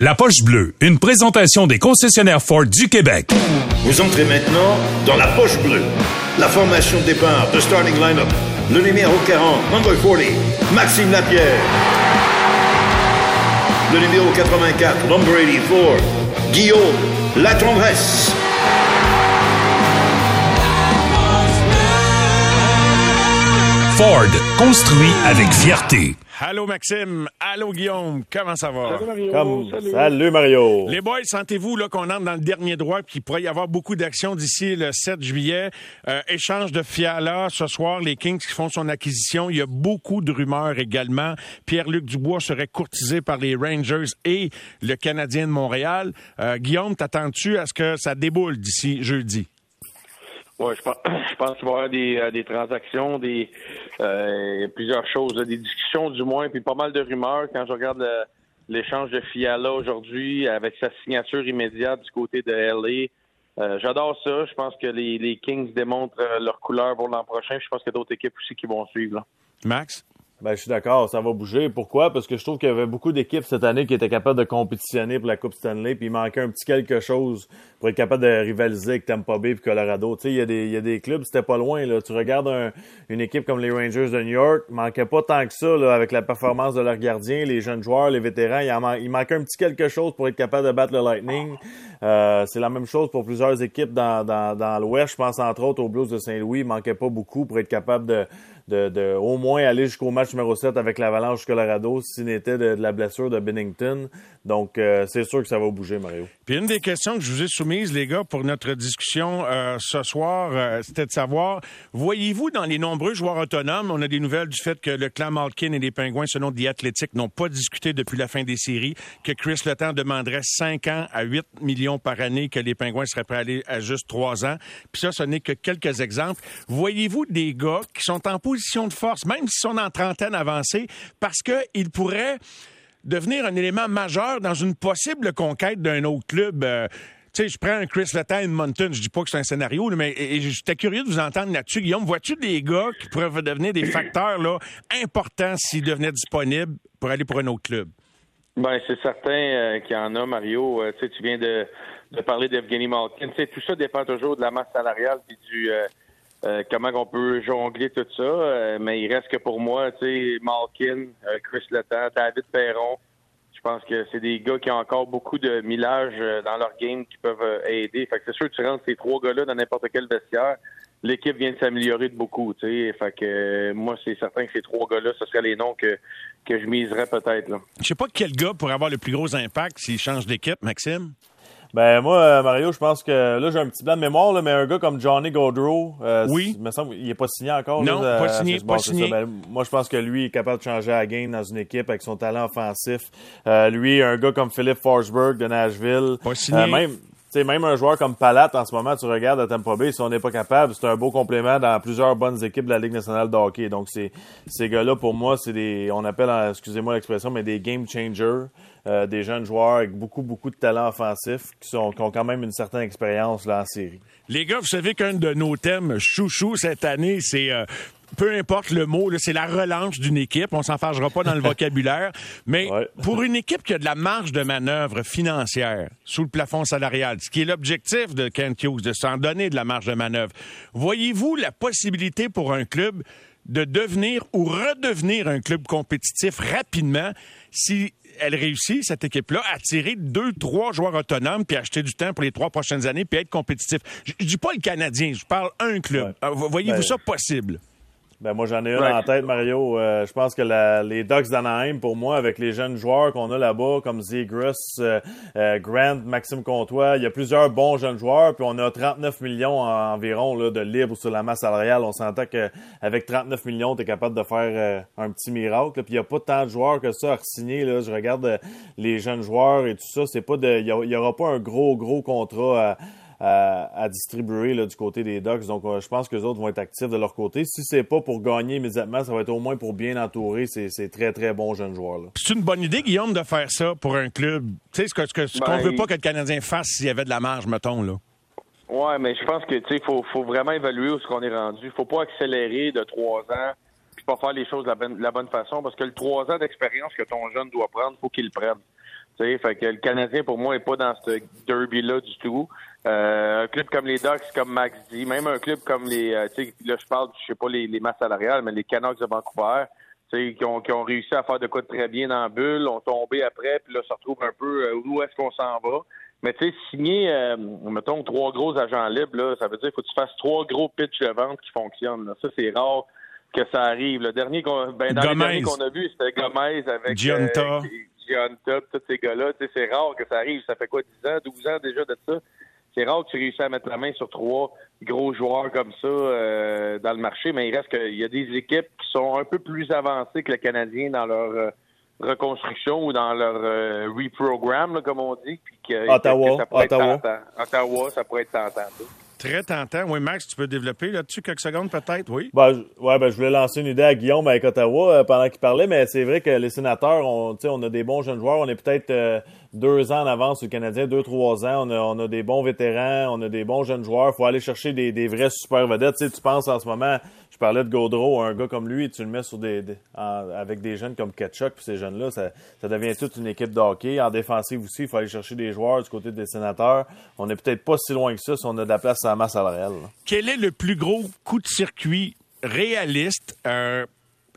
La poche bleue, une présentation des concessionnaires Ford du Québec. Vous entrez maintenant dans la poche bleue. La formation de départ de starting lineup. Le numéro 40, number 40, Maxime Lapierre. Le numéro 84, number 84, Guillaume Latendresse. Ford, construit avec fierté. Allô Maxime, allô Guillaume, comment ça va? Salut Mario. Comme- Salut. Salut Mario. Les boys, sentez-vous là qu'on entre dans le dernier droit puis qu'il pourrait y avoir beaucoup d'actions d'ici le 7 juillet? Euh, échange de Fiala ce soir, les Kings qui font son acquisition. Il y a beaucoup de rumeurs également. Pierre-Luc Dubois serait courtisé par les Rangers et le Canadien de Montréal. Euh, Guillaume, t'attends-tu à ce que ça déboule d'ici jeudi? Ouais, je pense, je pense qu'il va y avoir des, euh, des transactions, des euh, plusieurs choses, des discussions du moins, puis pas mal de rumeurs. Quand je regarde l'échange de Fiala aujourd'hui avec sa signature immédiate du côté de LA, euh, j'adore ça. Je pense que les, les Kings démontrent euh, leur couleur pour l'an prochain. Je pense qu'il y a d'autres équipes aussi qui vont suivre. Là. Max? Ben, je suis d'accord, ça va bouger. Pourquoi? Parce que je trouve qu'il y avait beaucoup d'équipes cette année qui étaient capables de compétitionner pour la Coupe Stanley, puis il manquait un petit quelque chose pour être capable de rivaliser avec Tampa Bay et Colorado. Tu sais, il y, a des- il y a des clubs, c'était pas loin. Là. Tu regardes un- une équipe comme les Rangers de New York, il manquait pas tant que ça là, avec la performance de leurs gardiens, les jeunes joueurs, les vétérans. Il, il manquait un petit quelque chose pour être capable de battre le Lightning. Euh, c'est la même chose pour plusieurs équipes dans, dans, dans l'Ouest. Je pense entre autres aux Blues de Saint-Louis. Il manquait pas beaucoup pour être capable de, de, de au moins aller jusqu'au match numéro 7 avec l'Avalanche Colorado s'il n'était de, de la blessure de Bennington. Donc, euh, c'est sûr que ça va bouger, Mario. Puis une des questions que je vous ai soumises, les gars, pour notre discussion euh, ce soir, euh, c'était de savoir, voyez-vous dans les nombreux joueurs autonomes, on a des nouvelles du fait que le clan Malkin et les Pingouins, selon The Athletic, n'ont pas discuté depuis la fin des séries, que Chris Letang demanderait 5 ans à 8 millions par année, que les Pingouins seraient prêts à aller à juste 3 ans. Puis ça, ce n'est que quelques exemples. Voyez-vous des gars qui sont en position de force, même s'ils sont en trentaine avancée, parce qu'ils pourraient devenir un élément majeur dans une possible conquête d'un autre club. Euh, tu sais, je prends un Chris Letang Edmonton, je dis pas que c'est un scénario, mais et- et j'étais curieux de vous entendre là-dessus. Guillaume, vois-tu des gars qui pourraient devenir des facteurs là, importants s'ils devenaient disponibles pour aller pour un autre club? Ben, c'est certain euh, qu'il y en a, Mario. Euh, tu viens de, parler d'Evgeny Malkin. Tout ça dépend toujours de la masse salariale puis du euh, comment on peut jongler tout ça? Euh, mais il reste que pour moi, tu sais, Malkin, euh, Chris Letang, David Perron. Je pense que c'est des gars qui ont encore beaucoup de millage dans leur game qui peuvent aider. Fait que c'est sûr que tu rentres ces trois gars-là dans n'importe quel vestiaire. L'équipe vient de s'améliorer de beaucoup, tu sais. Fait que moi, c'est certain que ces trois gars-là, ce seraient les noms que, que je miserais peut-être. Je sais pas quel gars pourrait avoir le plus gros impact s'il change d'équipe, Maxime. Ben moi, euh, Mario, je pense que là j'ai un petit blanc de mémoire, là, mais un gars comme Johnny Gaudreau, euh, Oui. me semble il est pas signé encore. Non, là, pas signé, pas. Ben, moi, je pense que lui est capable de changer la game dans une équipe avec son talent offensif. Euh, lui, un gars comme Philippe Forsberg de Nashville, Pas signé. Euh, même. Sais, même un joueur comme Palat, en ce moment, tu regardes à Tampa Bay, si on n'est pas capable, c'est un beau complément dans plusieurs bonnes équipes de la Ligue nationale de hockey. Donc, c'est, ces gars-là, pour moi, c'est des, on appelle, excusez-moi l'expression, mais des game changers, euh, des jeunes joueurs avec beaucoup, beaucoup de talent offensif qui, sont, qui ont quand même une certaine expérience là, en série. Les gars, vous savez qu'un de nos thèmes chouchou cette année, c'est euh, peu importe le mot, c'est la relance d'une équipe. On s'en fâchera pas dans le vocabulaire. Mais Ouais. pour une équipe qui a de la marge de manœuvre financière sous le plafond salarial, ce qui est l'objectif de Kent Hughes, de s'en donner de la marge de manœuvre, voyez-vous la possibilité pour un club de devenir ou redevenir un club compétitif rapidement si elle réussit, cette équipe-là, à tirer deux, trois joueurs autonomes puis acheter du temps pour les trois prochaines années puis être compétitif? Je, je dis pas le Canadien, je parle un club. Ouais. Euh, Voyez-vous Ben, ça possible? Ben moi j'en ai un Ouais. en tête, Mario. Euh, je pense que la- les Ducks d'Anaheim, pour moi, avec les jeunes joueurs qu'on a là-bas, comme Zegras, euh, euh, Grant, Maxime Comtois, il y a plusieurs bons jeunes joueurs, puis on a 39 millions en- environ là, de libres sur la masse salariale. On s'entend qu'avec 39 millions, tu es capable de faire euh, un petit miracle. là. Puis il n'y a pas tant de joueurs que ça à signer. Là. Je regarde euh, les jeunes joueurs et tout ça. C'est pas de. Il n'y aura pas un gros, gros contrat à à, à distribuer là, du côté des Ducks. Donc, euh, je pense que les autres vont être actifs de leur côté. Si c'est pas pour gagner immédiatement, ça va être au moins pour bien entourer ces, ces très, très bons jeunes joueurs-là. C'est une bonne idée, Guillaume, de faire ça pour un club. Tu sais, ce qu'on ce que- ce qu'on Ben, veut pas que le Canadien fasse s'il y avait de la marge, mettons, là. Ouais, mais je pense que tu sais, faut, faut vraiment évaluer où ce qu'on est rendu. Faut pas accélérer de trois ans puis pas faire les choses de la bonne, de la bonne façon parce que le trois ans d'expérience que ton jeune doit prendre, faut qu'il le prenne. fait que le Canadien, pour moi, n'est pas dans ce derby-là du tout. Euh, un club comme les Ducks, comme Max dit, même un club comme les, euh, tu sais, là je parle, je sais pas les, les masses salariales, mais les Canucks de Vancouver, tu sais, qui ont, qui ont réussi à faire de quoi de très bien dans la bulle, ont tombé après, puis là se retrouvent un peu euh, où est-ce qu'on s'en va. Mais tu sais, signer, euh, mettons, trois gros agents libres, là, ça veut dire qu'il faut que tu fasses trois gros pitchs de vente qui fonctionnent. Là. Ça, c'est rare que ça arrive. Le dernier qu'on, ben, dans les derniers qu'on a vu, c'était Gomez avec Gianta. Euh, Gianta, tous ces gars-là. Tu sais, c'est rare que ça arrive. Ça fait quoi, 10 ans, 12 ans déjà de ça? C'est rare que tu réussisses à mettre la main sur trois gros joueurs comme ça euh, dans le marché, mais il reste qu'il y a des équipes qui sont un peu plus avancées que le Canadien dans leur euh, reconstruction ou dans leur euh, reprogramme, là, comme on dit. Puis que, Ottawa, que ça pourrait Ottawa. Être tentant. Ottawa, ça pourrait être tentant. ça. Très tentant. Oui, Max, tu peux développer là-dessus quelques secondes peut-être, oui? Ben, je- ouais, ben, je voulais lancer une idée à Guillaume avec Ottawa euh, pendant qu'il parlait, mais c'est vrai que les sénateurs, on, tu sais, on a des bons jeunes joueurs. On est peut-être euh, deux ans en avance sur le Canadien, deux, trois ans. On a, on a des bons vétérans, on a des bons jeunes joueurs. faut aller chercher des, des vrais super vedettes. Tu sais, tu penses en ce moment, je parlais de Gaudreau, un gars comme lui, tu le mets sur des, avec des jeunes comme Ketchuk, puis ces jeunes-là, ça, ça devient toute une équipe de hockey. En défensive aussi, il faut aller chercher des joueurs du côté des sénateurs. On est peut-être pas si loin que ça si on a de la place à la masse salariale. Quel est le plus gros coup de circuit réaliste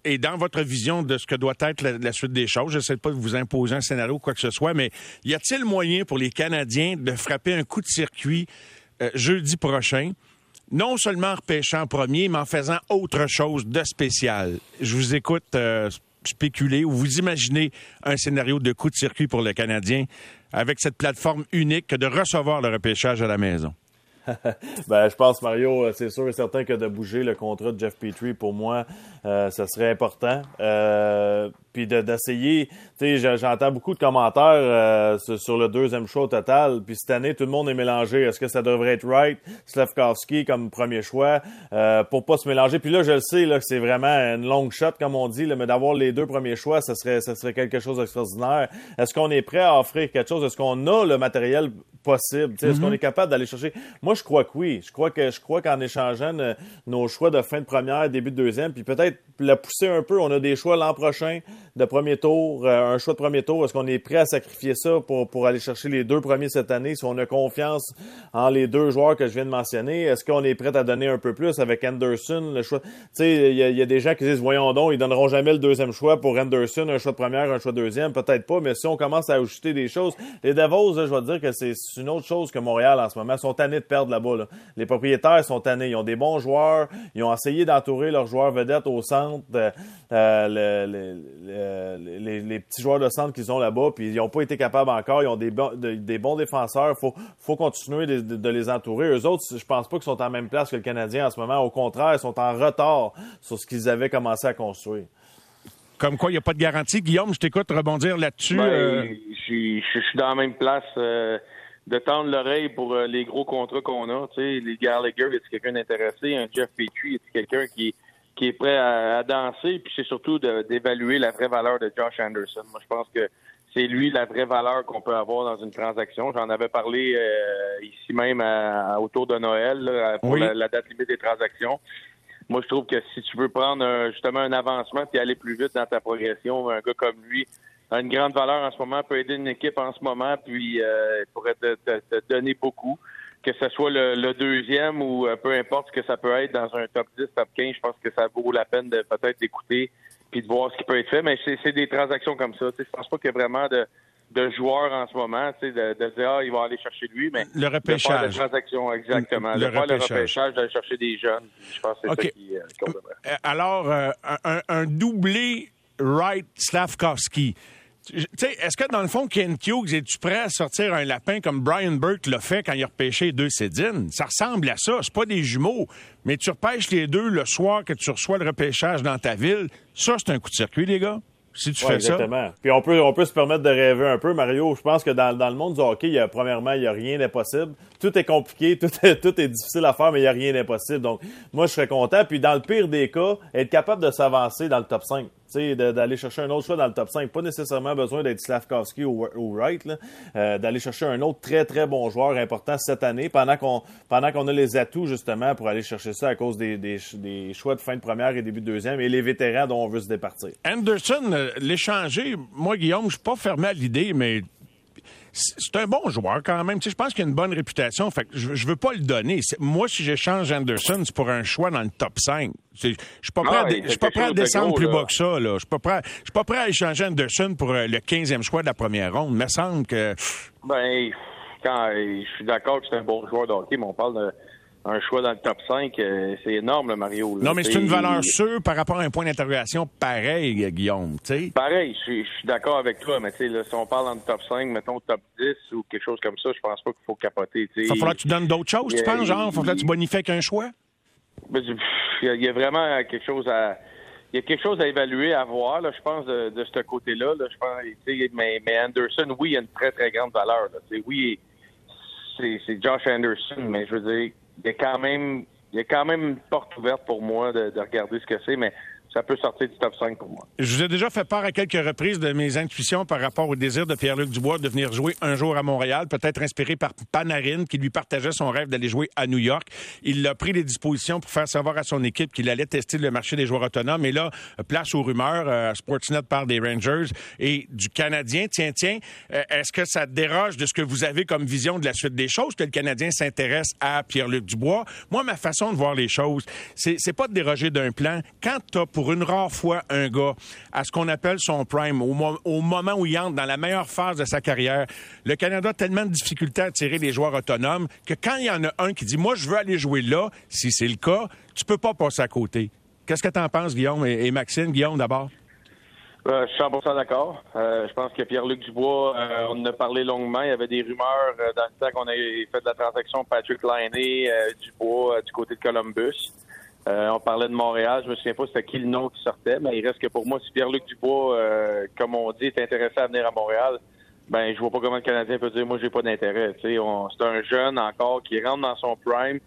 et dans votre vision de ce que doit être la, suite des choses? Je ne sais pas de vous imposer un scénario ou quoi que ce soit, mais y a-t-il moyen pour les Canadiens de frapper un coup de circuit euh, jeudi prochain? Non seulement en repêchant premier, mais en faisant autre chose de spécial? Je vous écoute euh, spéculer ou vous imaginez un scénario de coup de circuit pour le Canadien avec cette plateforme unique que de recevoir le repêchage à la maison. Ben, je pense, Mario, euh, c'est sûr et certain que de bouger le contrat de Jeff Petrie, pour moi, euh, ça serait important. Euh, puis de- d'essayer, tu sais, je- j'entends beaucoup de commentaires euh, sur, le deuxième choix au total. Puis cette année, tout le monde est mélangé. Est-ce que ça devrait être Wright, Slavkovski comme premier choix euh, pour pas se mélanger? Puis là, je le sais, là, que c'est vraiment une longue shot, comme on dit, là, mais d'avoir les deux premiers choix, ça serait, ça serait quelque chose d'extraordinaire. Est-ce qu'on est prêt à offrir quelque chose? Est-ce qu'on a le matériel possible? Tu sais, Est-ce qu'on est capable d'aller chercher? Moi, je crois que oui. Je crois que je crois qu'en échangeant euh, nos choix de fin de première, début de deuxième, puis peut-être la pousser un peu, on a des choix l'an prochain de premier tour, euh, un choix de premier tour. Est-ce qu'on est prêt à sacrifier ça pour, pour aller chercher les deux premiers cette année? Si on a confiance en les deux joueurs que je viens de mentionner, est-ce qu'on est prêt à donner un peu plus avec Anderson, le choix? Tu sais, il y, y a des gens qui disent, voyons donc, ils donneront jamais le deuxième choix pour Anderson, un choix de première, un choix de deuxième. Peut-être pas, mais si on commence à ajouter des choses, les là, je vais dire que c'est une autre chose que Montréal en ce moment. Ils sont tannés de perdre là-bas. là. Les propriétaires sont tannés. Ils ont des bons joueurs. Ils ont essayé d'entourer leurs joueurs vedettes au centre, euh, le- le- le- les, les petits joueurs de centre qu'ils ont là-bas, puis ils n'ont pas été capables encore. Ils ont des, bons- de- des bons défenseurs. faut, faut continuer de, de- de les entourer. Eux autres, je pense pas qu'ils sont en même place que le Canadien en ce moment. Au contraire, ils sont en retard sur ce qu'ils avaient commencé à construire. Comme quoi, il n'y a pas de garantie. Guillaume, je t'écoute rebondir là-dessus. Ben, euh, Je je suis dans la même place euh, de tendre l'oreille pour euh, les gros contrats qu'on a. Tu sais, les Gallagher, est-ce quelqu'un d'intéressé? Un Jeff Petrie, est quelqu'un qui, qui est prêt à, à danser? Puis c'est surtout d'évaluer la vraie valeur de Josh Anderson. Moi, je pense que c'est lui la vraie valeur qu'on peut avoir dans une transaction. J'en avais parlé euh, ici même à- à- autour de Noël là, pour Oui. la, la date limite des transactions. Moi, je trouve que si tu veux prendre un- justement un avancement et aller plus vite dans ta progression, un gars comme lui a une grande valeur en ce moment, peut aider une équipe en ce moment, puis euh, il pourrait te, te- te donner beaucoup. Que ce soit le, le deuxième ou euh, peu importe ce que ça peut être dans un top 10, top 15, je pense que ça vaut la peine de peut-être d'écouter puis de voir ce qui peut être fait. Mais c'est des transactions comme ça. Je pense pas qu'il y a vraiment de, de joueurs en ce moment, tu sais, de, de dire ah, il va aller chercher lui, mais Le de faire repêchage. des transactions, exactement. Le de faire le repêchage. repêchage, d'aller chercher des jeunes. Je pense que c'est ça qui, euh. Euh, Alors, euh, un, un doublé Wright-Slavkovski. Tu sais, est-ce que dans le fond, Ken Hughes, es-tu prêt à sortir un lapin comme Brian Burke l'a fait quand il a repêché deux Cédines? Ça ressemble à ça. C'est pas des jumeaux. Mais tu repêches les deux le soir que tu reçois le repêchage dans ta ville. Ça, c'est un coup de circuit, les gars. Si tu Ouais, fais ça. exactement. Puis on peut, on peut se permettre de rêver un peu, Mario. Je pense que dans, dans le monde du hockey, il y a, premièrement, il n'y a rien d'impossible. Tout est compliqué, tout est, tout est difficile à faire, mais il n'y a rien d'impossible. Donc, moi, je serais content. Puis dans le pire des cas, être capable de s'avancer dans le top 5. D'aller chercher un autre choix dans le top 5. Pas nécessairement besoin d'être Slavkovski ou, ou Wright. Euh, d'aller chercher un autre très, très bon joueur important cette année pendant qu'on pendant qu'on a les atouts, justement, pour aller chercher ça à cause des, des, des choix de fin de première et début de deuxième et les vétérans dont on veut se départir. Anderson, euh, l'échanger, moi, Guillaume, je suis pas fermé à l'idée, mais c'est un bon joueur quand même. Tu sais, je pense qu'il a une bonne réputation. Fait que je, je veux pas le donner. Moi, si j'échange Anderson, c'est pour un choix dans le top 5. C'est- Je suis pas prêt, Ah, à, je suis pas prêt à de descendre gros, plus là. bas que ça. Là. Je suis pas prêt, je suis pas prêt à échanger Anderson pour euh, le 15e choix de la première ronde. Il me semble que Ben, quand je suis d'accord que c'est un bon joueur de hockey, mais on parle d'un choix dans le top 5, euh, c'est énorme, le Mario. là. non, mais c'est T'sais, une valeur sûre par rapport à un point d'interrogation pareil, Guillaume. Tu sais. Pareil, je suis, d'accord avec toi, mais là, si on parle dans le top 5, mettons top 10 ou quelque chose comme ça, je pense pas qu'il faut capoter. Il va falloir que tu donnes d'autres choses, tu penses, genre? Il va falloir que tu bonifies avec un choix? Ben, Il y, a- y vraiment quelque chose à. Il y a quelque chose à évaluer, à voir, là, je pense, de, de ce côté-là. Là, je pense, mais, mais Anderson, oui, il a une très, très grande valeur. Là. Oui, c'est Josh Anderson, mais je veux dire, il y a quand même, il y a quand même une porte ouverte pour moi de, de regarder ce que c'est, mais ça peut sortir du top 5 pour moi. Je vous ai déjà fait part à quelques reprises de mes intuitions par rapport au désir de Pierre-Luc Dubois de venir jouer un jour à Montréal, peut-être inspiré par Panarin, qui lui partageait son rêve d'aller jouer à New York. Il a pris les dispositions pour faire savoir à son équipe qu'il allait tester le marché des joueurs autonomes. Et là, place aux rumeurs, euh, Sportsnet parle des Rangers et du Canadien. Tiens, tiens, euh, est-ce que ça déroge de ce que vous avez comme vision de la suite des choses, que le Canadien s'intéresse à Pierre-Luc Dubois? Moi, ma façon de voir les choses, c'est pas de déroger d'un plan. Quand tu pour une rare fois un gars à ce qu'on appelle son prime, au, mo- au moment où il entre dans la meilleure phase de sa carrière, le Canada a tellement de difficultés à attirer les joueurs autonomes que quand il y en a un qui dit Moi, je veux aller jouer là, si c'est le cas, tu peux pas passer à côté. Qu'est-ce que tu en penses, Guillaume et, Maxime? Guillaume, d'abord. Euh, je suis 100% d'accord. Euh, je pense que Pierre-Luc Dubois, euh, on en a parlé longuement. Il y avait des rumeurs dans le temps qu'on a fait de la transaction Patrick euh, Dubois du côté de Columbus. Euh, on parlait de Montréal. Je me souviens pas c'était qui le nom qui sortait, mais il reste que pour moi, si Pierre-Luc Dubois, euh, comme on dit, est intéressé à venir à Montréal, ben je vois pas comment le Canadien peut dire moi j'ai pas d'intérêt. C'est un jeune encore qui rentre dans son prime.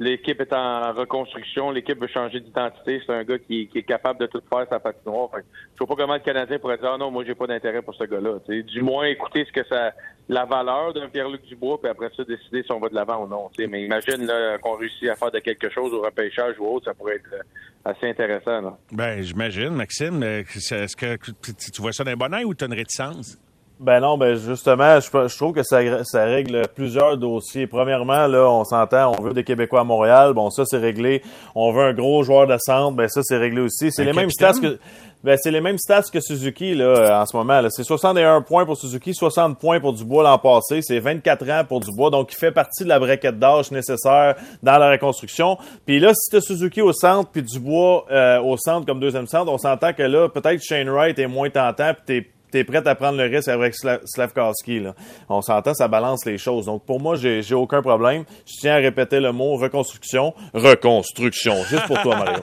L'équipe est en reconstruction, l'équipe veut changer d'identité. C'est un gars qui, qui est capable de tout faire sa patinoire. Fait je vois pas comment le Canadien pourrait dire ah non, moi j'ai pas d'intérêt pour ce gars-là. Du moins écouter ce que ça la valeur d'un Pierre-Luc Dubois, puis après ça décider si on va de l'avant ou non. Tu sais, Mais imagine qu'on réussit à faire de quelque chose au repêchage ou autre, ça pourrait être euh, assez intéressant. Là. Ben, j'imagine, Maxime. Est-ce que tu- tu vois ça d'un bon oeil ou tu as une réticence? Ben non, ben justement, je, je trouve que ça, ça règle plusieurs dossiers. Premièrement, là, on s'entend, on veut des Québécois à Montréal, bon ça c'est réglé. On veut un gros joueur de centre, ben ça c'est réglé aussi. C'est les mêmes stats que ben c'est les mêmes stats que Suzuki là en ce moment. Là. C'est 61 points pour Suzuki, 60 points pour Dubois l'an passé. C'est 24 ans pour Dubois, donc il fait partie de la braquette d'âge nécessaire dans la reconstruction. Puis là, si tu Suzuki au centre puis Dubois euh, au centre comme deuxième centre, on s'entend que là peut-être Shane Wright est moins tentant puis t'es t'es prêt à prendre le risque avec Sla- Slavkowski. Là. On s'entend, ça balance les choses. Donc, pour moi, j'ai j'ai aucun problème. Je tiens à répéter le mot reconstruction. Reconstruction. Juste pour toi, Mario.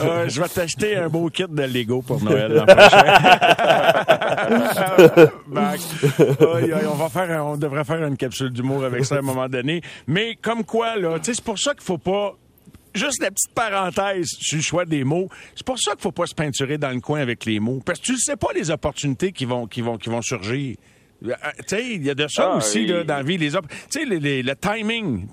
Euh, je vais t'acheter un beau kit de Lego pour Noël l'an prochain. On va faire, on devrait faire une capsule d'humour avec ça à un moment donné. Mais comme quoi, là, tu sais, c'est pour ça qu'il faut pas. Juste la petite parenthèse sur le choix des mots. C'est pour ça qu'il faut pas se peinturer dans le coin avec les mots. Parce que tu ne sais pas les opportunités qui vont, qui vont, qui vont surgir. Euh, Tu sais, il y a de ça Ah, aussi, oui. là, dans la vie. Les tu sais, le timing.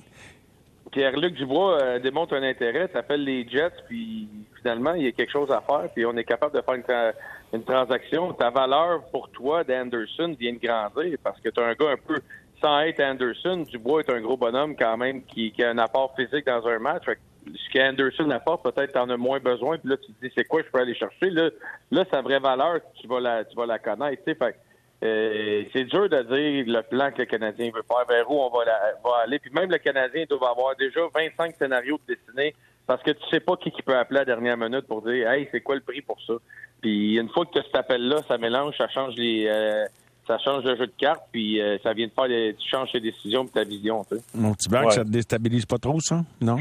Pierre-Luc Dubois euh, démontre un intérêt, t'appelles les Jets, puis finalement, il y a quelque chose à faire, puis on est capable de faire une, tra- une transaction. Ta valeur pour toi d'Anderson vient de grandir parce que tu as un gars un peu, sans être Anderson, Dubois est un gros bonhomme quand même qui, qui a un apport physique dans un match. Ce qu'Anderson apporte, peut-être t'en as moins besoin, puis là, tu te dis, c'est quoi je peux aller chercher? Là, là sa vraie valeur, tu vas la, tu vas la connaître. tu sais. Fait que, euh, c'est dur de dire le plan que le Canadien veut faire, vers où on va, la- va aller. Puis même le Canadien doit avoir déjà 25 scénarios de dessinés parce que tu sais pas qui, qui peut appeler à la dernière minute pour dire Hey, c'est quoi le prix pour ça? Puis une fois que tu as cet appel-là, ça mélange, ça change les euh, ça change le jeu de cartes, puis euh, ça vient de faire les, tu changes tes décisions et ta vision. Tu sais. Mon petit bac, Ouais. ça te déstabilise pas trop, ça? Non?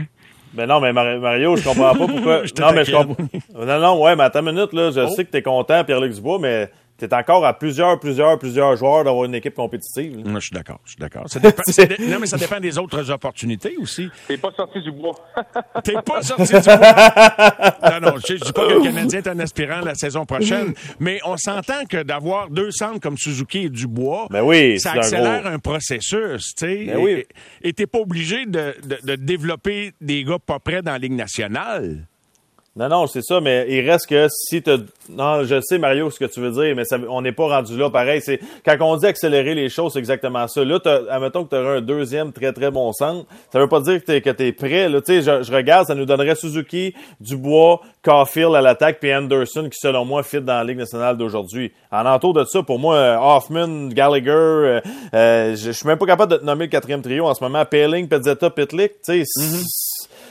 Ben non, mais Mar- Mario, je comprends pas pourquoi. Je non, mais je comprends. Non, non, ouais, mais attends une minute, là. Je sais que t'es content, Pierre-Luc Dubois, mais t'es encore à plusieurs, plusieurs, plusieurs joueurs d'avoir une équipe compétitive. Moi, je suis d'accord. Je suis d'accord. Ça dépend- non, mais ça dépend des autres opportunités aussi. T'es pas sorti du bois. T'es pas sorti du bois. Non, non, je, je dis pas que le Canadien est un aspirant la saison prochaine, mais on s'entend que d'avoir deux centres comme Suzuki et Dubois, Ben oui, ça un accélère gros- un processus, tu sais. Ben oui. Et- Et t'es pas obligé de, de- de développer des gars pas prêts dans la Ligue nationale. Non, non, c'est ça, mais il reste que si tu Non, je sais, Mario, ce que tu veux dire, mais ça, on n'est pas rendu là. Pareil, c'est quand on dit accélérer les choses, c'est exactement ça. Là, admettons que tu aurais un deuxième très, très bon centre. Ça veut pas dire que tu es, prêt. Là, je, je regarde, ça nous donnerait Suzuki, Dubois, Caulfield à l'attaque, puis Anderson, qui, selon moi, fit dans la Ligue nationale d'aujourd'hui. En entour de ça, pour moi, Hoffman, Gallagher, euh, euh, je, suis même pas capable de te nommer le quatrième trio en ce moment. Paling, Pezzetta, Pitlick, tu sais,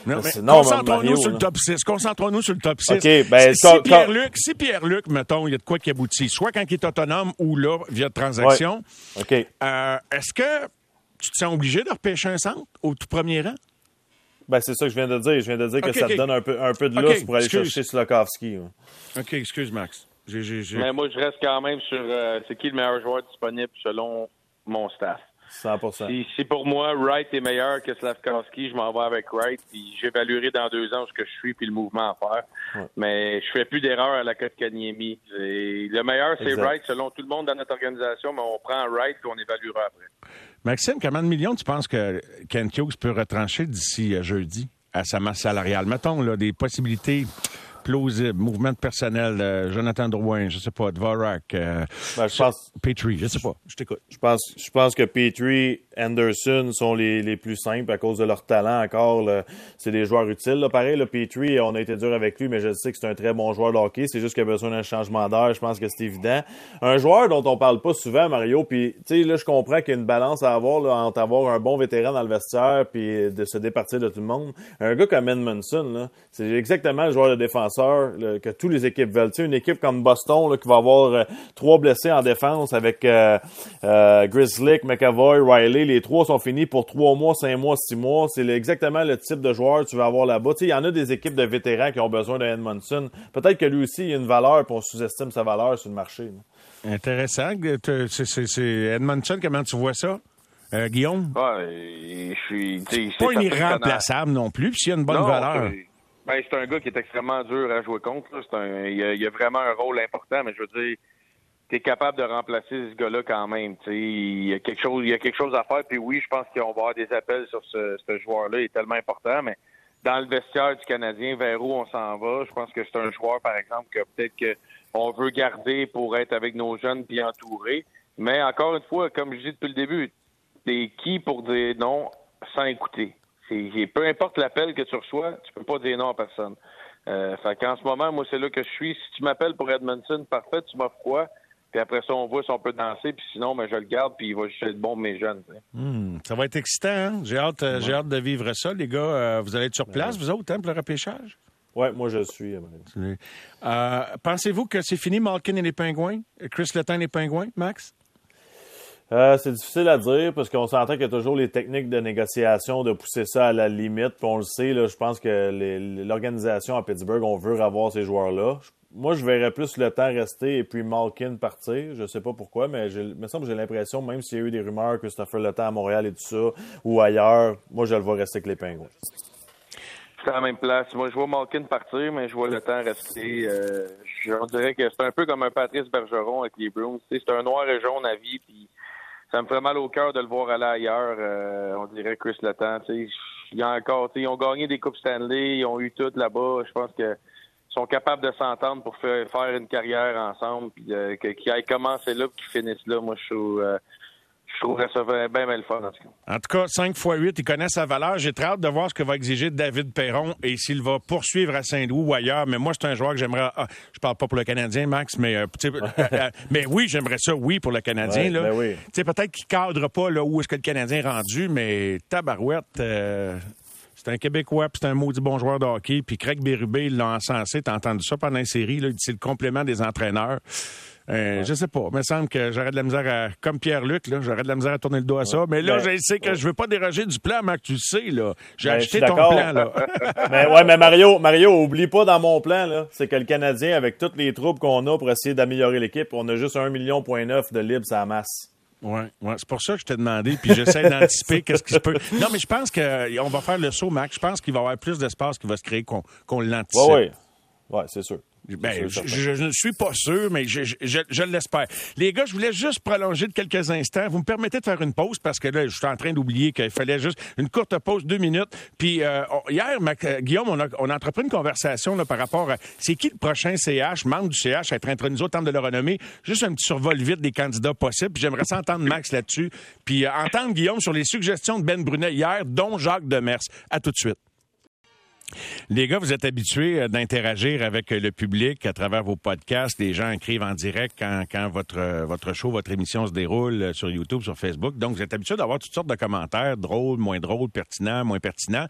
Concentrons-nous sur le top 6. Concentrons-nous sur le top 6. Ben, si, Pierre-Luc, si Pierre-Luc, mettons, il y a de quoi qui aboutit, soit quand il est autonome ou là, via transaction, OK. Euh, est-ce que tu te sens obligé de repêcher un centre au tout premier rang? Ben, c'est ça que je viens de dire. Je viens de dire que ça te donne un peu, un peu de lousse pour aller chercher Slokowski. OK, excuse, Max. Mais moi, je reste quand même sur euh, c'est qui le meilleur joueur disponible selon mon staff? 100%. Si, pour moi, Wright est meilleur que Slavkowski, je m'en vais avec Wright, puis j'évaluerai dans deux ans ce que je suis puis le mouvement à faire. Mais je fais plus d'erreurs à la cote Kanyemi. Le meilleur, c'est Wright selon tout le monde dans notre organisation, mais on prend Wright et on évaluera après. Maxime, combien de millions tu penses que Ken Hughes peut retrancher d'ici euh, jeudi à sa masse salariale? Mettons là, des possibilités plausible. Mouvement de personnel, euh, Jonathan Drouin, je sais pas, Dvorak, euh, ben, je pense, Petrie, je sais pas, je t'écoute. Je pense, je pense que Petrie, Anderson sont les, les plus simples à cause de leur talent encore. C'est des joueurs utiles. Là. Pareil, le Petrie, on a été dur avec lui, mais je sais que c'est un très bon joueur de hockey. C'est juste qu'il a besoin d'un changement d'air. Je pense que c'est évident. Un joueur dont on parle pas souvent, Mario, puis tu sais, là, je comprends qu'il y a une balance à avoir là, entre avoir un bon vétéran dans le vestiaire puis de se départir de tout le monde. Un gars comme Edmondson, c'est exactement le joueur de défense que toutes les équipes veulent. Tu sais, une équipe comme Boston là, qui va avoir euh, trois blessés en défense avec euh, euh, Grizzlick, McAvoy, Riley. Les trois sont finis pour trois mois, cinq mois, six mois. C'est exactement le type de joueur que tu vas avoir là-bas. Il y en a des équipes de vétérans qui ont besoin de Edmondson. Peut-être que lui aussi, il a une valeur pour on sous-estime sa valeur sur le marché. Intéressant. C'est Edmondson, comment tu vois ça? Guillaume? Ouais, je suis. C'est pas irremplaçable non plus, puis s'il y a une bonne valeur. Ben, c'est un gars qui est extrêmement dur à jouer contre. Un, il, a, a, vraiment un rôle important, mais je veux dire, tu es capable de remplacer ce gars-là quand même. Il y a quelque chose, il y a quelque chose à faire. Puis oui, je pense qu'on va avoir des appels sur ce, ce joueur-là. Il est tellement important, mais dans le vestiaire du Canadien, vers où on s'en va, je pense que c'est un joueur, par exemple, que peut-être qu'on veut garder pour être avec nos jeunes puis entouré. Mais encore une fois, comme je dis depuis le début, t'es qui pour dire non sans écouter? peu importe l'appel que tu reçois, tu peux pas dire non à personne. Euh, fait qu'en ce moment, moi, c'est là que je suis. Si tu m'appelles pour Edmondson, parfait, tu m'offres quoi? Puis après ça, on voit si on peut danser. Puis sinon, ben, je le garde, puis il va juste être bon mes jeunes. Hmm, ça va être excitant. Hein? J'ai hâte, euh, j'ai hâte de vivre ça, les gars. Euh, vous allez être sur place, vous autres, hein, pour le repêchage? Oui, moi, je suis. Pensez-vous que c'est fini, Malkin et les Pingouins? Chris Letang et les Pingouins, Max? Euh, c'est difficile à dire parce qu'on s'entend qu'il y a toujours les techniques de négociation de pousser ça à la limite. Puis on le sait, là, je pense que l'organisation à Pittsburgh, on veut avoir ces joueurs-là. Moi, je verrais plus le temps rester et puis Malkin partir. Je sais pas pourquoi, mais il me semble que j'ai l'impression, même s'il y a eu des rumeurs que Christopher Le Temps à Montréal et tout ça, ou ailleurs, moi, je le vois rester avec les Pingouins. C'est à la même place. Moi, je vois Malkin partir, mais je vois le temps rester. Euh, je dirais que c'est un peu comme un Patrice Bergeron avec les Bruins. C'est un noir et jaune à vie, puis ça me ferait mal au cœur de le voir aller ailleurs. Euh, on dirait Chris Letang. Il y a encore, ils ont gagné des coupes Stanley, ils ont eu tout là-bas. Je pense que sont capables de s'entendre pour faire, une carrière ensemble, puis euh, qu'ils aillent commencer là, qu'ils finissent là. Moi, je suis euh, je trouverais ça bien, bien le fun, en tout cas. En tout cas, 5 x 8, il connaît sa valeur. J'ai très hâte de voir ce que va exiger David Perron et s'il va poursuivre à Saint-Louis ou ailleurs. Mais moi, c'est un joueur que j'aimerais. Ah, je parle pas pour le Canadien, Max, mais, euh, euh, euh, mais oui, j'aimerais ça, oui, pour le Canadien. là. Ben oui. Peut-être qu'il cadre pas là, où est-ce que le Canadien est rendu, mais tabarouette. C'est un Québécois, puis c'est un maudit bon joueur de hockey. Puis Craig Bérubé, il l'a encensé. T'as entendu ça pendant la série. Là, c'est le complément des entraîneurs. Euh, Je sais pas. Il me semble que j'aurais de la misère à. Comme Pierre-Luc, là, j'aurais de la misère à tourner le dos à ça. Mais là, je sais que je veux pas déroger du plan, Marc, tu le sais, là. J'ai ben, acheté ton plan, là. mais ouais, mais Mario, Mario, oublie pas dans mon plan, là. C'est que le Canadien, avec toutes les troupes qu'on a pour essayer d'améliorer l'équipe, on a juste un million point neuf de libres à masse. Oui, ouais, c'est pour ça que je t'ai demandé, puis j'essaie d'anticiper qu'est-ce qui se peut. Non, mais je pense qu'on va faire le saut, Mac. Je pense qu'il va y avoir plus d'espace qui va se créer qu'on l'anticipe. Oui, oui. Ouais, c'est sûr. Ben, je, ne suis pas sûr, mais je, je, l'espère. Les gars, je voulais juste prolonger de quelques instants. Vous me permettez de faire une pause parce que là, je suis en train d'oublier qu'il fallait juste une courte pause, deux minutes. Puis euh, hier, euh, Guillaume, on a, on a entrepris une conversation là, par rapport à c'est qui le prochain CH, membre du CH, à être intronisé au temps de le renommer. Juste un petit survol vite des candidats possibles. Puis j'aimerais s'entendre Max là-dessus. Puis euh, entendre Guillaume sur les suggestions de Ben Brunet hier, dont Jacques Demers. À tout de suite. Les gars, vous êtes habitués euh, d'interagir avec euh, le public à travers vos podcasts. Les gens écrivent en direct quand, euh, votre show, votre émission se déroule sur YouTube, sur Facebook. Donc, vous êtes habitués d'avoir toutes sortes de commentaires, drôles, moins drôles, pertinents, moins pertinents.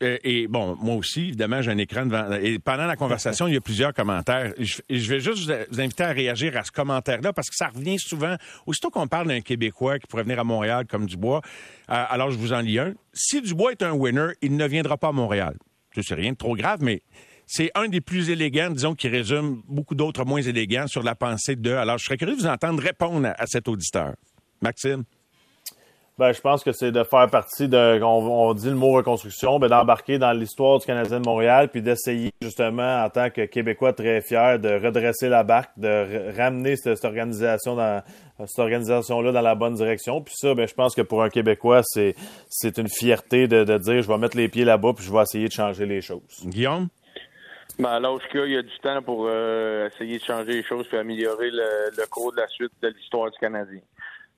et bon, moi aussi, évidemment, j'ai un écran devant. Et pendant la conversation, il y a plusieurs commentaires. Je, je vais juste vous inviter à réagir à ce commentaire-là parce que ça revient souvent. Aussitôt qu'on parle d'un Québécois qui pourrait venir à Montréal comme Dubois, alors je vous en lis un. Si Dubois est un winner, il ne viendra pas à Montréal c'est rien de trop grave, mais c'est un des plus élégants, disons, qui résume beaucoup d'autres moins élégants sur la pensée de. Alors, je serais curieux de vous entendre répondre à, cet auditeur. Maxime? Ben, je pense que c'est de faire partie de, on, dit le mot reconstruction, ben, d'embarquer dans l'histoire du Canadien de Montréal, puis d'essayer justement, en tant que Québécois très fier, de redresser la barque, de ramener cette organisation dans, cette organisation-là dans la bonne direction. Puis ça, ben, je pense que pour un Québécois, c'est, c'est une fierté de, de dire je vais mettre les pieds là-bas puis je vais essayer de changer les choses. Guillaume? Ben, à l'âge qu'il y a du temps pour euh, essayer de changer les choses et améliorer le, cours de la suite de l'histoire du Canadien.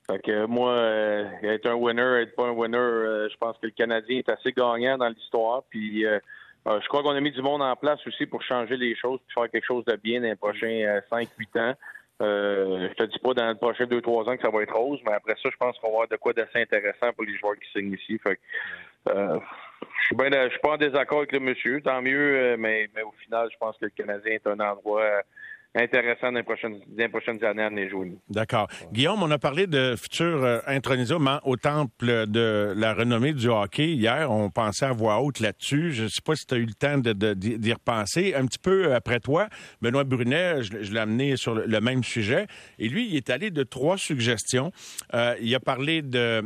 Fait que moi, euh, être un winner, être pas un winner, euh, je pense que le Canadien est assez gagnant dans l'histoire. Puis je crois qu'on a mis du monde en place aussi pour changer les choses, pour faire quelque chose de bien dans les prochains 5-8 ans. Euh, je te dis pas dans les prochains deux trois ans que ça va être rose, mais après ça, je pense qu'on va avoir de quoi d'assez intéressant pour les joueurs qui signent ici. Fait euh, je suis bien, je suis pas en désaccord avec le monsieur, tant mieux, euh, mais, mais au final, je pense que le Canadien est un endroit intéressant dans prochaines, jouer. D'accord. Guillaume, on a parlé de futur euh, au temple de la renommée du hockey. Hier, on pensait à voix haute là-dessus. Je ne sais pas si tu as eu le temps d'y de, repenser. Un petit peu après toi, Benoît Brunet, je, l'ai amené sur le, même sujet. Et lui, il est allé de trois suggestions. Euh, il a parlé de, euh,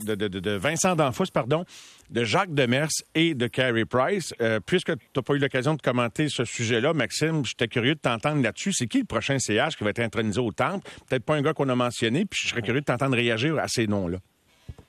de, de, Vincent Danfous, pardon, de Jacques Demers et de Carey Price. Euh, puisque tu n'as pas eu l'occasion de commenter ce sujet-là, Maxime, j'étais curieux de t'entendre là-dessus. C'est qui le prochain CH qui va être intronisé au Temple? Peut-être pas un gars qu'on a mentionné, puis je serais curieux de t'entendre réagir à ces noms-là.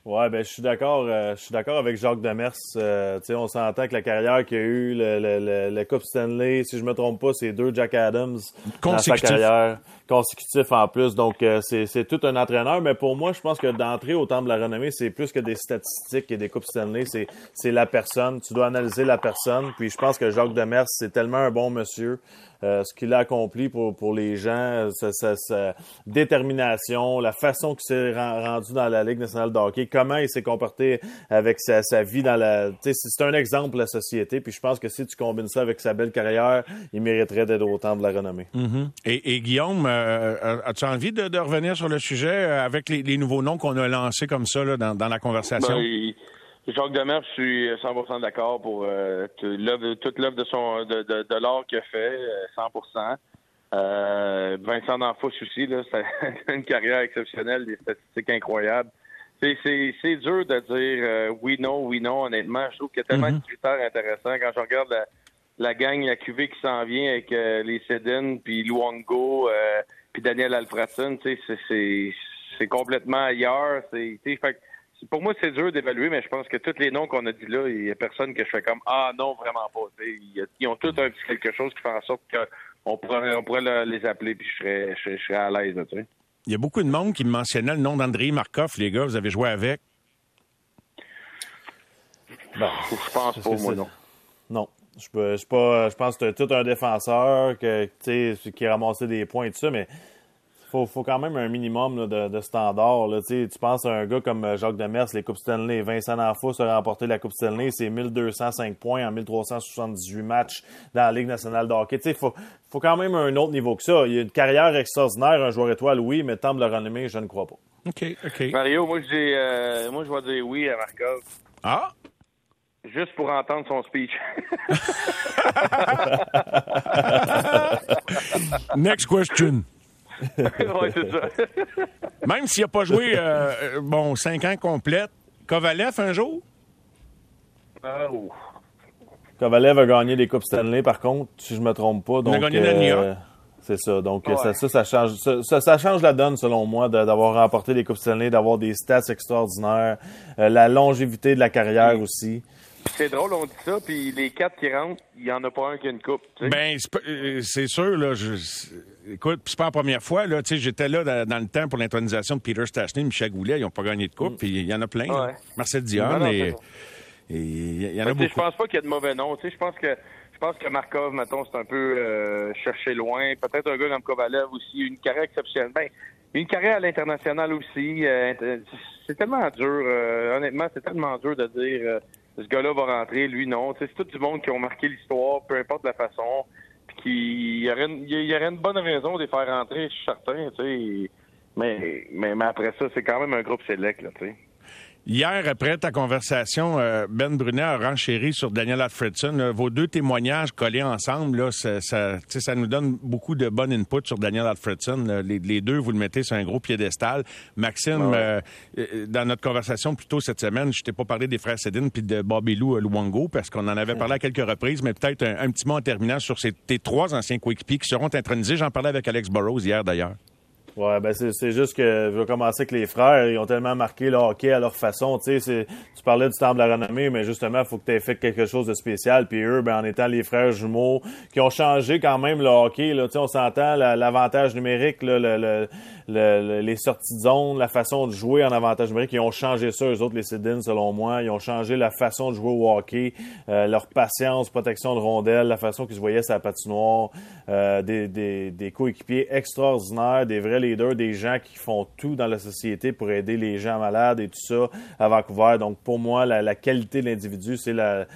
Ouais, ben je suis d'accord. Euh, je suis d'accord avec Jacques Demers. Euh, tu sais, on s'entend que la carrière qu'il a eu, le, le, le, Coupe Stanley, si je me trompe pas, c'est deux Jack Adams dans sa carrière consécutif en plus. Donc euh, c'est tout un entraîneur. Mais pour moi, je pense que d'entrer au temps de la renommée, c'est plus que des statistiques et des coupes Stanley. C'est c'est la personne. Tu dois analyser la personne. Puis je pense que Jacques Demers, c'est tellement un bon monsieur. Euh, ce qu'il a accompli pour, pour les gens, sa, sa, détermination, la façon qu'il s'est rendu dans la Ligue nationale de hockey, comment il s'est comporté avec sa, sa vie dans la... C'est un exemple de la société, puis je pense que si tu combines ça avec sa belle carrière, il mériterait d'être autant de la renommée. Mm-hmm. et, et, Guillaume, euh, euh, as-tu envie de, de, revenir sur le sujet avec les, les nouveaux noms qu'on a lancés comme ça là, dans, dans la conversation? Ben, Jacques Demers, je suis 100% d'accord pour euh, toute l'œuvre de son de, de, de l'art qu'il a fait, 100%. Euh, euh, Vincent D'Anfous aussi, là, c'est une carrière exceptionnelle, des statistiques incroyables. C'est dur de dire euh, oui, non, oui, non, honnêtement. Je trouve qu'il y a tellement de mm-hmm. critères intéressants. Quand je regarde la, la gang, la QV qui s'en vient avec les Sedin, puis Luongo, puis Daniel Alfredson, c'est complètement ailleurs. C'est fait pour moi, c'est dur d'évaluer, mais je pense que tous les noms qu'on a dit là, il n'y a personne que je fais comme Ah non, vraiment pas. Ils ont tous un petit quelque chose qui fait en sorte qu'on pourrait, on pourrait les appeler puis je serais, je, serais à l'aise. Il y a beaucoup de monde qui me mentionnait le nom d'André Markov, les gars. Vous avez joué avec? Ben, je pense pas, moi, non. Non. Je, je, pas, je pense que tu tout un défenseur que, qui ramassait des points et tout ça, mais faut, faut quand même un minimum de, de standard. Là. Tu penses à un gars comme euh, Jacques Demers, les Coupes Stanley, Vincent D'Anfos a remporté la Coupe Stanley, c'est 1205 points en 1378 matchs dans la Ligue nationale de hockey. Il faut, faut quand même un autre niveau que ça. Il y a une carrière extraordinaire, un joueur étoile, oui, mais temps de le renommée, je ne crois pas. OK, OK. Mario, moi, je, euh, moi, je vais dire oui à Markov. Ah! Juste pour entendre son speech. Next question. oui, c'est ça. Même s'il n'a pas joué, euh, bon, cinq ans complètes, Kovalev un jour? Oh. Kovalev a gagné des Coupes Stanley, par contre, si je me trompe pas. Donc, a gagné la New York. euh, c'est ça. Donc, Ouais. ça, ça, ça change, ça, change la donne, selon moi, d'avoir remporté des Coupes Stanley, d'avoir des stats extraordinaires, euh, la longévité de la carrière aussi. C'est drôle, on dit ça, puis les quatre qui rentrent, il n'y en a pas un qui a une coupe. tu sais. Ben, c'est euh, c'est sûr, là. Je, c'est- écoute, c'est pas la première fois, là. Tu sais, j'étais là dans, dans le temps pour l'intronisation de Peter Stastny, Michel Goulet. Ils n'ont pas gagné de coupe, puis il y en a plein. Mm. Ouais. Marcel Dion, non, et et il y en a Ben, beaucoup. Je pense pas qu'il y a de mauvais noms. Tu sais, Je pense que je pense que Markov, mettons, c'est un peu euh, cherché loin. Peut-être un gars comme Kovalev aussi, une carrière exceptionnelle. Ben, une carrière à l'international aussi. euh, c'est tellement dur, euh, honnêtement, c'est tellement dur de dire euh, ce gars-là va rentrer, lui non. C'est tout du monde qui ont marqué l'histoire, peu importe la façon. Puis qui il y il y aurait une bonne raison de les faire rentrer, je suis certain. Mais, mais, mais après ça, c'est quand même un groupe sélect, là, tu sais. Hier, après ta conversation, euh, Ben Brunet a renchéri sur Daniel Alfredson. Vos deux témoignages collés ensemble, là, ça, ça, ça nous donne beaucoup de bon input sur Daniel Alfredson. Les, les deux, vous le mettez sur un gros piédestal. Maxime, euh, euh, dans notre conversation plus tôt cette semaine, je t'ai pas parlé des frères Sedin puis de Bobby Lou euh, Luongo parce qu'on en avait parlé à quelques reprises, mais peut-être un, un petit mot en terminant sur ces, tes trois anciens coéquipiers qui seront intronisés. J'en parlais avec Alex Burrows hier, d'ailleurs. Ouais, ben c'est, juste que je vais commencer avec les frères. Ils ont tellement marqué le hockey à leur façon. Tu parlais du temple de la renommée, mais justement, il faut que tu aies fait quelque chose de spécial. Puis eux, ben, en étant les frères jumeaux, qui ont changé quand même le hockey. Là, on s'entend la- l'avantage numérique, là, le, le- le- le- les sorties de zone, la façon de jouer en avantage numérique. Ils ont changé ça, eux autres, les Sidins, selon moi. Ils ont changé la façon de jouer au hockey, euh, leur patience, protection de rondelles, la façon qu'ils se voyaient la patinoire, euh, des, des, des coéquipiers extraordinaires, des vrais des gens qui font tout dans la société pour aider les gens malades et tout ça à Vancouver. Donc, pour moi, la, qualité de l'individu, c'est la,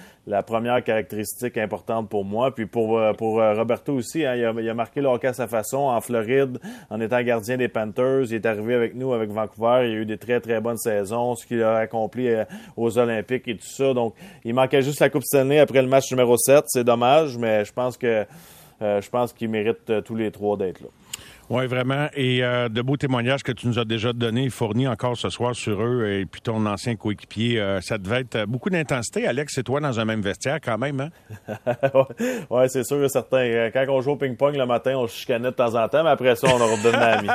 première caractéristique importante pour moi. Puis pour, euh, pour euh, Roberto aussi, hein, il, a, marqué le à sa façon en Floride, en étant gardien des Panthers. Il est arrivé avec nous, avec Vancouver. Il a eu des très, très bonnes saisons, ce qu'il a accompli euh, aux Olympiques et tout ça. Donc, il manquait juste la Coupe Stanley après le match numéro 7. C'est dommage, mais je pense que je pense qu'ils méritent euh, tous les trois d'être là. Oui, vraiment. Et euh, de beaux témoignages que tu nous as déjà donnés, fournis encore ce soir sur eux et puis ton ancien coéquipier. euh, ça devait être beaucoup d'intensité. Alex, c'est toi dans un même vestiaire quand même, hein? ouais, c'est sûr et certain. Euh, Quand on joue au ping-pong le matin, on se chicanait de temps en temps, mais après ça, on a redevenu amis.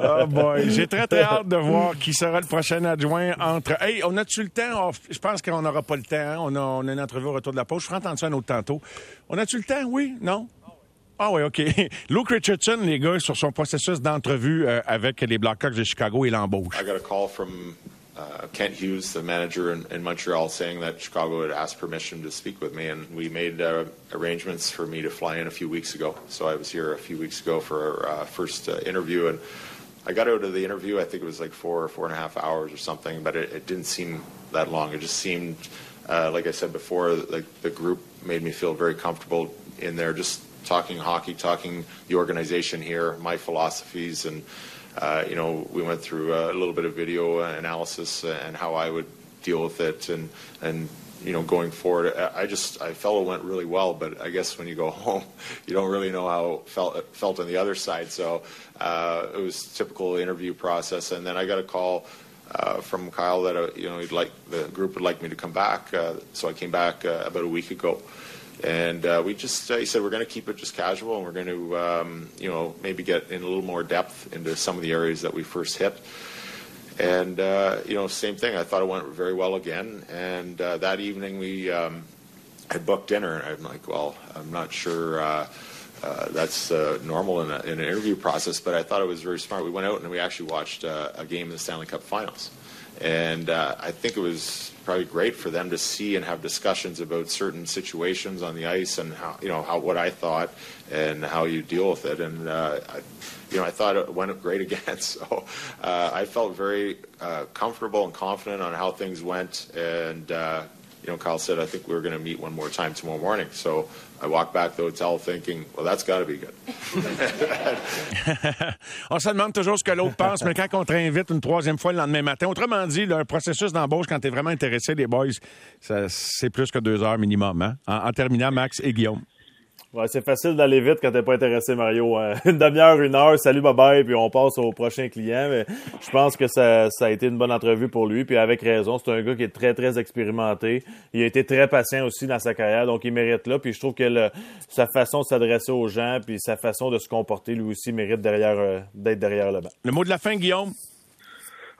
Oh boy, j'ai très très hâte de voir qui sera le prochain adjoint entre. Hey, on a-tu le temps? Je pense qu'on n'aura pas le temps. hein? On, a, on a une entrevue au retour de la pause. Je ferai entendre ça un autre tantôt. On a-tu le temps? Oui? Non? Ah oui, OK. Luke Richardson, les gars, sur son processus d'entrevue euh, avec les Blackhawks de Chicago. I got a call from uh, Kent Hughes, the manager in, in Montreal, saying that Chicago had asked permission to speak with me, and we made uh, arrangements for me to fly in a few weeks ago. So I was here a few weeks ago for our uh, first uh, interview, and I got out of the interview. I think it was like four or four and a half hours or something, but it, it didn't seem that long. It just seemed, uh, like I said before, like the group made me feel very comfortable in there, just talking hockey, talking the organization here, my philosophies, and uh, you know, we went through a little bit of video analysis and how I would deal with it, and and you know, going forward, I just I felt it went really well. But I guess when you go home, you don't really know how felt felt on the other side. So uh, it was typical interview process, and then I got a call. Uh, from Kyle that uh, you know he'd like the group would like me to come back, uh, so I came back uh, about a week ago, and uh, we just uh, he said we're going to keep it just casual, and we're going to um, you know maybe get in a little more depth into some of the areas that we first hit. And uh, you know, same thing. I thought it went very well again. And uh, that evening we um, had booked dinner, and I'm like, well, I'm not sure. Uh, uh, that's uh, normal in, a, in an interview process, but I thought it was very smart. We went out and we actually watched uh, a game in the Stanley Cup Finals, and uh, I think it was probably great for them to see and have discussions about certain situations on the ice and how you know how what I thought and how you deal with it. And uh, I, you know, I thought it went great again. So uh, I felt very uh, comfortable and confident on how things went. And uh, you know, Kyle said I think we were going to meet one more time tomorrow morning. So I back to the hotel thinking, well, that's got to be good. on se demande toujours ce que l'autre pense, mais quand on te réinvite une troisième fois le lendemain matin, autrement dit, un processus d'embauche, quand tu es vraiment intéressé, les boys, c'est plus que deux heures minimum. Hein? En terminant, Max et Guillaume. Ouais, c'est facile d'aller vite quand t'es pas intéressé, Mario. Hein. Une demi-heure, une heure, salut, bye bye, puis on passe au prochain client. Mais je pense que ça, ça a été une bonne entrevue pour lui, puis avec raison. C'est un gars qui est très, très expérimenté. Il a été très patient aussi dans sa carrière, donc il mérite là. Puis je trouve que le, sa façon de s'adresser aux gens, puis sa façon de se comporter, lui aussi, mérite derrière euh, d'être derrière le banc. Le mot de la fin, Guillaume?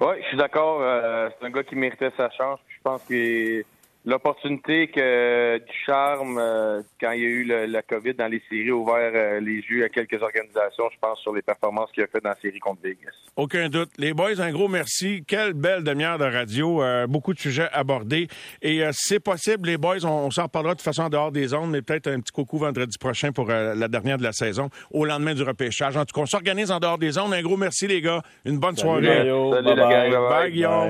Oui, je suis d'accord. Euh, c'est un gars qui méritait sa chance. Je pense que l'opportunité que du charme, euh, quand il y a eu le, la COVID dans les séries, a ouvert euh, les yeux à quelques organisations, je pense, sur les performances qu'il a fait dans la série contre Vegas. Aucun doute. Les boys, un gros merci. Quelle belle demi-heure de radio. Euh, beaucoup de sujets abordés. Et euh, c'est possible, les boys, on, on s'en reparlera de façon en dehors des ondes, mais peut-être un petit coucou vendredi prochain pour euh, la dernière de la saison, au lendemain du repêchage. En tout cas, on s'organise en dehors des ondes. Un gros merci, les gars. Une bonne Salut, soirée. Mario. Salut, Bye la bye. gang. Bye, Guillaume.